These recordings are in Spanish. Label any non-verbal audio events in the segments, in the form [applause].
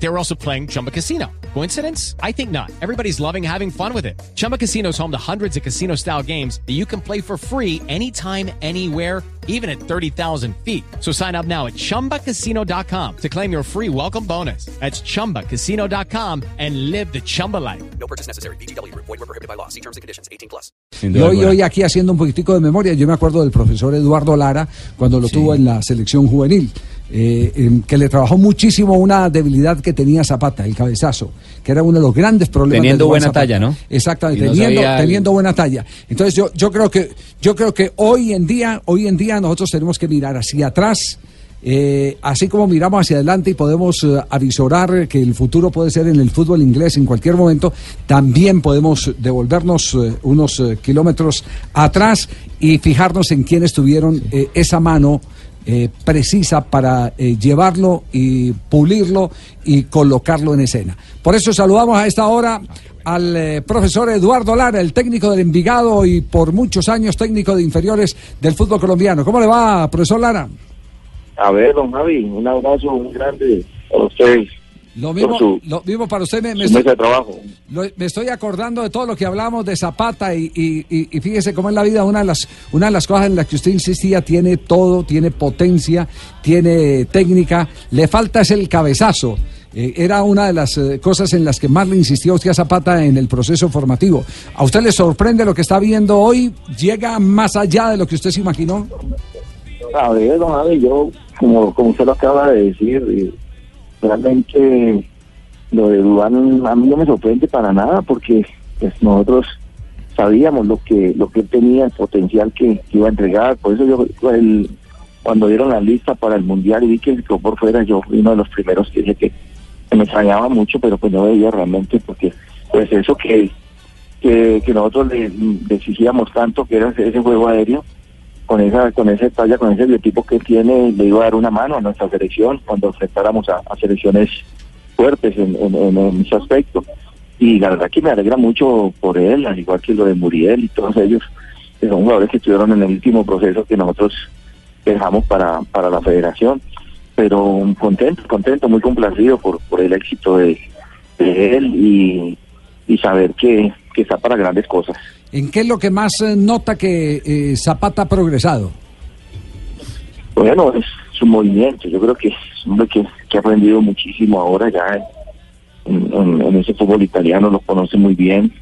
They were also playing Chumba Casino. Coincidence? I think not. Everybody's loving having fun with it. Chumba Casino is home to hundreds of casino style games that you can play for free anytime, anywhere, even at 30,000 feet. So sign up now at chumbacasino.com to claim your free welcome bonus. That's chumbacasino.com and live the Chumba life. No purchase necessary. BGW. Void were prohibited by law. See terms and conditions. 18 plus. Y hoy, hoy aquí haciendo un poquitico de memoria, yo me acuerdo del profesor Eduardo Lara cuando lo tuvo en la selección juvenil, eh, que le trabajó muchísimo una debilidad que tenía Zapata, el cabezazo, que era uno de los grandes problemas. Teniendo buena Zapata. talla, ¿no? Exactamente, no teniendo, sabía- teniendo buena talla. Entonces yo, yo creo que, yo creo que hoy en día, hoy en día nosotros tenemos que mirar hacia atrás. eh, así como miramos hacia adelante y podemos eh, avisorar que el futuro puede ser en el fútbol inglés en cualquier momento, también podemos devolvernos eh, unos kilómetros atrás y fijarnos en quiénes tuvieron esa mano eh, precisa para eh, llevarlo y pulirlo y colocarlo en escena. Por eso saludamos a esta hora al eh, profesor Eduardo Lara, el técnico del Envigado y por muchos años técnico de inferiores del fútbol colombiano. ¿Cómo le va, profesor Lara? A ver, don Javi, un abrazo muy grande a ustedes Lo mismo, su, lo mismo para usted. Me, estoy, mesa de trabajo. lo- me estoy acordando de todo lo que hablamos de Zapata y, y- y- y fíjese cómo en la vida una de las una de las cosas en las que usted insistía tiene todo, tiene potencia, tiene técnica, le falta es el cabezazo. Eh, era una de las eh, cosas en las que más le insistió usted a Zapata en el proceso formativo. ¿A usted le sorprende lo que está viendo hoy? ¿Llega más allá de lo que usted se imaginó? A ver, don yo, como, como usted lo acaba de decir, eh, realmente lo de Dubán a mí no me sorprende para nada porque pues nosotros sabíamos lo que lo que tenía, el potencial que, iba a entregar. Por eso yo, cuando dieron la lista para el Mundial y vi que se quedó por fuera, yo fui uno de los primeros que dije que, me extrañaba mucho, pero pues no veía realmente porque pues eso que, que, que nosotros le, exigíamos tanto, que era ese juego aéreo, con esa con ese talla, con ese biotipo que tiene, le iba a dar una mano a nuestra selección cuando enfrentáramos a, selecciones fuertes en ese aspecto. Y la verdad que me alegra mucho por él, al igual que lo de Muriel y todos ellos, que son jugadores que estuvieron en el último proceso que nosotros dejamos para, para la federación. Pero contento, contento, muy complacido por, por el éxito de, de él y, y saber que, que está para grandes cosas. ¿En qué es lo que más eh, nota que eh, Zapata ha progresado? Bueno, es su movimiento. Yo creo que es un hombre que, ha aprendido muchísimo ahora ya en, ese fútbol italiano, lo conoce muy bien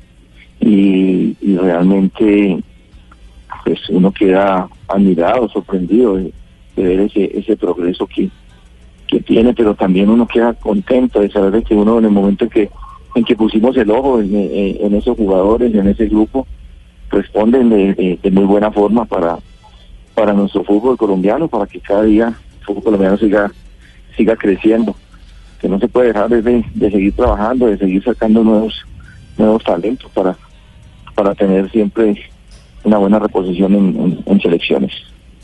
y, realmente pues uno queda admirado, sorprendido de, de ver ese, ese progreso que, que tiene, pero también uno queda contento de saber que uno en el momento en que en que pusimos el ojo en, esos jugadores, en ese grupo, responden de, muy buena forma para para nuestro fútbol colombiano, para que cada día el fútbol colombiano siga siga creciendo. Que no se puede dejar de, de seguir trabajando, de seguir sacando nuevos nuevos talentos para para tener siempre una buena reposición en selecciones.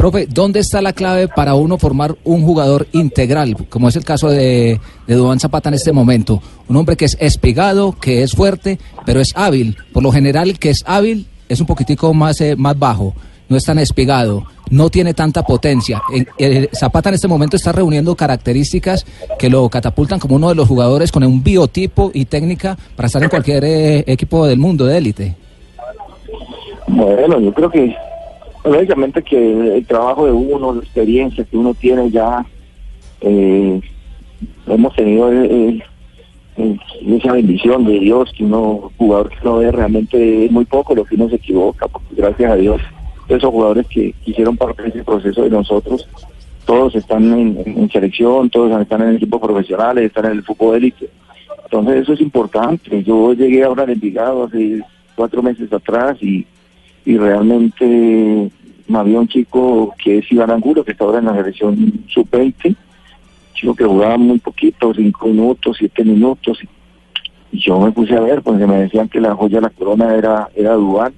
Profe, ¿dónde está la clave para uno formar un jugador integral, como es el caso de, de Duván Zapata en este momento? Un hombre que es espigado, que es fuerte, pero es hábil. Por lo general, el que es hábil es un poquitico más, eh, más bajo, no es tan espigado, no tiene tanta potencia. En- eh, Zapata en este momento está reuniendo características que lo catapultan como uno de los jugadores con un biotipo y técnica para estar en cualquier eh, equipo del mundo de élite. Bueno, yo creo que lógicamente que el trabajo de uno, la experiencia que uno tiene ya, eh, hemos tenido eh, eh, esa bendición de Dios que uno, jugador que no ve realmente muy poco lo que uno se equivoca, porque gracias a Dios esos jugadores que hicieron parte de ese proceso de nosotros, todos están en selección, todos están en equipos profesionales, están en el fútbol élite. Entonces eso es importante. Yo llegué ahora al Envigado hace cuatro meses atrás y y realmente había un chico que es Iván Angulo, que está ahora en la selección sub-20, chico que jugaba muy poquito, cinco minutos, siete minutos, y yo me puse a ver, porque me decían que la joya de la corona era, era Dubán,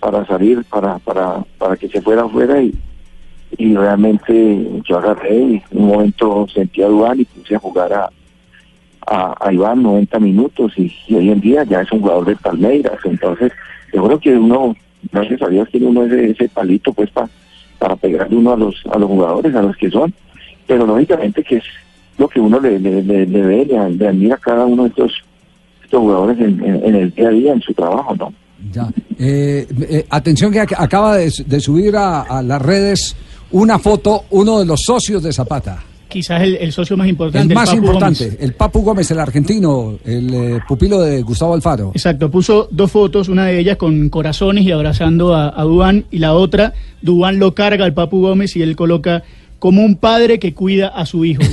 para salir, para, para, para que se fuera afuera, y, y realmente yo agarré y en un momento sentí a Dubán y puse a jugar a, a, a Iván 90 minutos, y, y hoy en día ya es un jugador de Palmeiras, entonces yo creo que uno, gracias a Dios, tiene uno ese, ese palito pues pa- para pegarle uno a los, a los jugadores, a los que son, pero lógicamente que es lo que uno le, le, le, le ve, le, admira a cada uno de estos, estos jugadores en, en- el día a día, en su trabajo, ¿no? Ya. Eh, eh, atención que ac- acaba de, de subir a, a las redes una foto, uno de los socios de Zapata. Quizás el, el socio más importante. El más Papu importante, Gómez. el Papu Gómez, el argentino, el eh, pupilo de Gustavo Alfaro. Exacto, puso dos fotos, una de ellas con corazones y abrazando a, a Dubán, y la otra, Dubán lo carga al Papu Gómez y él coloca como un padre que cuida a su hijo. [laughs]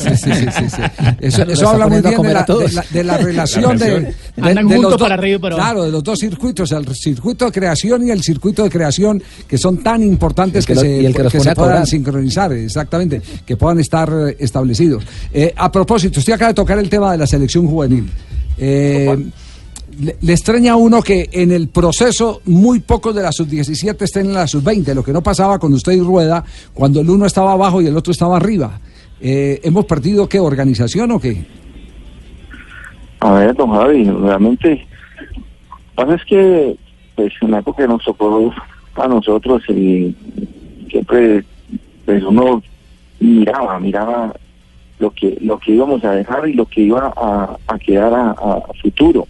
Sí, sí, sí, sí. [laughs] Eso, eso habla muy bien de la, a todos. de la- de la [laughs] relación de, de- Andan de juntos los dos- para arriba y para. Claro, de los dos circuitos, el circuito de creación y el circuito de creación, que son tan importantes que que, lo- se, el que se puedan sincronizar, exactamente, que puedan estar eh, establecidos. Eh, a propósito, usted acaba de tocar el tema de la selección juvenil. Eh, le, le extraña a uno que en el proceso muy pocos de la sub-17 estén en la sub-20, lo que no pasaba con usted y Rueda cuando el uno estaba abajo y el otro estaba arriba. Eh, ¿Hemos perdido qué? ¿Organización o qué? A ver, don Javi, realmente, pasa es que, pues, en la época que nos tocó a nosotros, y siempre, pues, uno miraba, miraba lo que lo que íbamos a dejar y lo que iba a, quedar a futuro.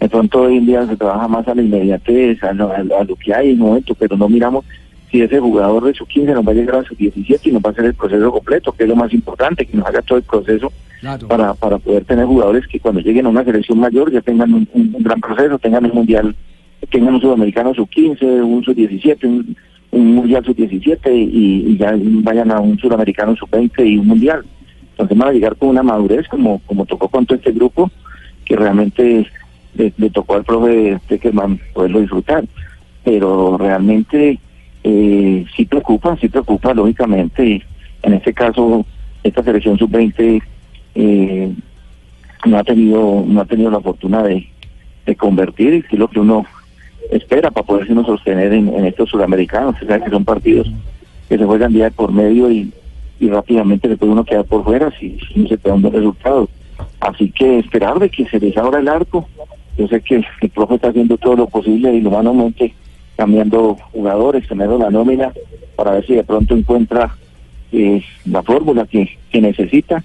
De pronto hoy en día se trabaja más a la inmediatez, a lo, a lo- que hay en el momento, pero no miramos si ese jugador de su 15 nos va a llegar a su 17 y nos va a hacer el proceso completo, que es lo más importante, que nos haga todo el proceso Claro. para, para poder tener jugadores que cuando lleguen a una selección mayor ya tengan un, un- un gran proceso, tengan un mundial, tengan un sudamericano sub 15, un sub 17, un, un mundial sub 17 y, y ya vayan a un sudamericano sub 20 y un mundial. Entonces van a llegar con una madurez como, como tocó con todo este grupo, que realmente le, le tocó al profe Teckerman poderlo disfrutar. Pero realmente eh, sí preocupa, sí preocupa, lógicamente. En este caso, esta selección sub-20 eh, no ha tenido no ha tenido la fortuna de, de convertir, y es lo que uno espera para poderse uno sostener en, estos sudamericanos. O sea, que son partidos que se juegan día por medio y, y rápidamente le puede uno quedar por fuera si, no se te da un buen resultado. Así que esperar de que se les abra el arco. Yo sé que el profe está haciendo todo lo posible y humanamente cambiando jugadores, cambiando la nómina para ver si de pronto encuentra eh, la fórmula que, que necesita.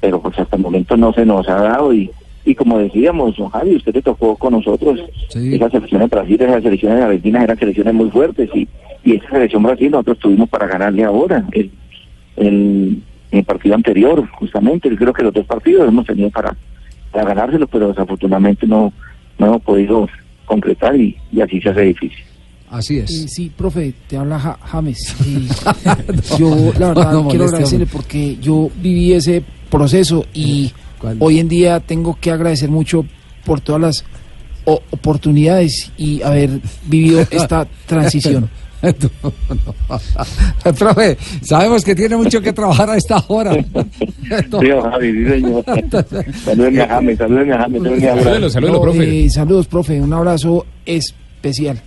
Pero pues hasta el momento no se nos ha dado y, y como decíamos, don Javi, usted le tocó con nosotros Sí. esas selecciones Brasil, esas selecciones de Argentina eran selecciones muy fuertes y, y esa selección Brasil nosotros tuvimos para ganarle ahora. El, el, el partido anterior, justamente, yo creo que los dos partidos hemos tenido para, para ganárselos, pero desafortunadamente no, no hemos podido concretar y, y así se hace difícil. Así Eh, es. sí, profe, te habla Ja- James. [laughs] Y yo, la verdad, no quiero agradecerle porque yo viví ese proceso y hoy en día tengo que agradecer mucho por todas las o- oportunidades y haber vivido [laughs] esta transición. No, no. [laughs] Profe, sabemos que tiene mucho que trabajar a esta hora. Sí, don Javi, sí, señor. A James, a James. No, profe. eh, saludos, profe. Un abrazo especial.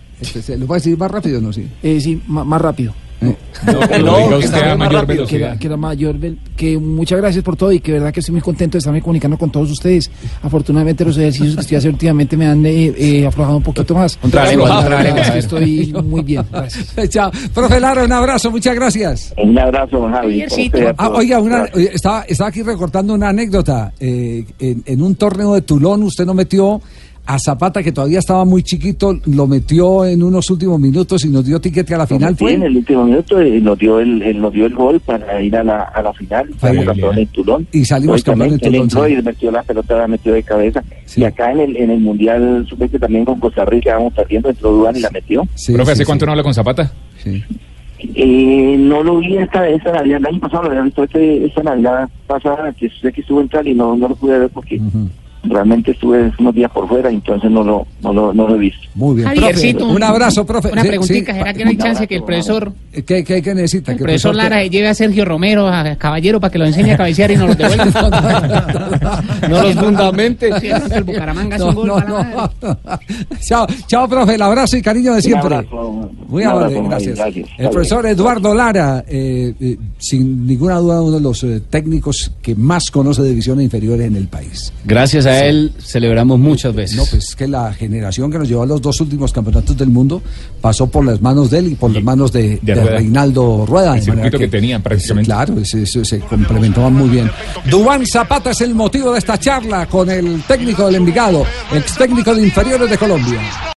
¿Lo voy a decir más rápido o no? Sí. Eh, sí, más rápido. No, que diga usted a mayor que la, velocidad. que la mayor que muchas gracias por todo y que verdad que estoy muy contento de estarme comunicando con todos ustedes. Afortunadamente los ejercicios que estoy haciendo últimamente me han eh, eh, aflojado un poquito más. Un que ver. estoy muy bien, gracias. [laughs] Chao. Profe Lara, un abrazo, muchas gracias. Un abrazo, Javi. Ah, oiga, una, oye, estaba, estaba aquí recortando una anécdota. Eh, en, en un torneo de Tulón usted no metió a Zapata, que todavía estaba muy chiquito, lo metió en unos últimos minutos y nos dio tiquete a la final. Sí, en ¿Fue? el último minuto eh, nos dio el, nos dio el gol para ir a la, a la final. Salimos campeón en Tulón. Y salimos campeón en Tulón, Él entró sí. y metió la pelota, la metió de cabeza. Sí. Y acá en el, en el Mundial Sub-20 también con Costa Rica vamos perdiendo, entró Duván y la metió. Sí, profe, ¿hace sí. cuánto no habla con Zapata? Sí. Eh, no lo vi esta, esta Navidad, el año pasado lo había visto este, esta Navidad pasada, que sé que estuvo en Cali, no, no lo pude ver porque Ujú. Realmente estuve unos días por fuera, entonces no lo, no lo, no lo he visto. Muy bien. Javiercito, Profe, un abrazo, profe. Una Sí, preguntita, sí. ¿será que no hay chance que el profesor, ¿Qué, qué, qué necesita? el ¿Que profesor te- Lara lleve a Sergio Romero, a Caballero, para que lo enseñe a cabecear y nos los devuelva? [laughs] No los fundamente. El Bucaramanga un gol para chao, chao, profe. El abrazo y cariño de Un siempre. abrazo, Muy amable, abrazo, gracias. gracias. El profesor Eduardo Lara, eh, eh, sin ninguna duda uno de los eh, técnicos que más conoce de divisiones inferiores en el país. Gracias a él celebramos muchas veces. No, pues es que la generación que nos llevó a los dos últimos campeonatos del mundo pasó por las manos de él y por las manos de, de de Rueda. Reinaldo Rueda. El circuito que tenían prácticamente. Claro, se complementaban muy bien. Dubán Zapata es el motivo de esta charla con el técnico del Envigado, ex técnico de inferiores de Colombia.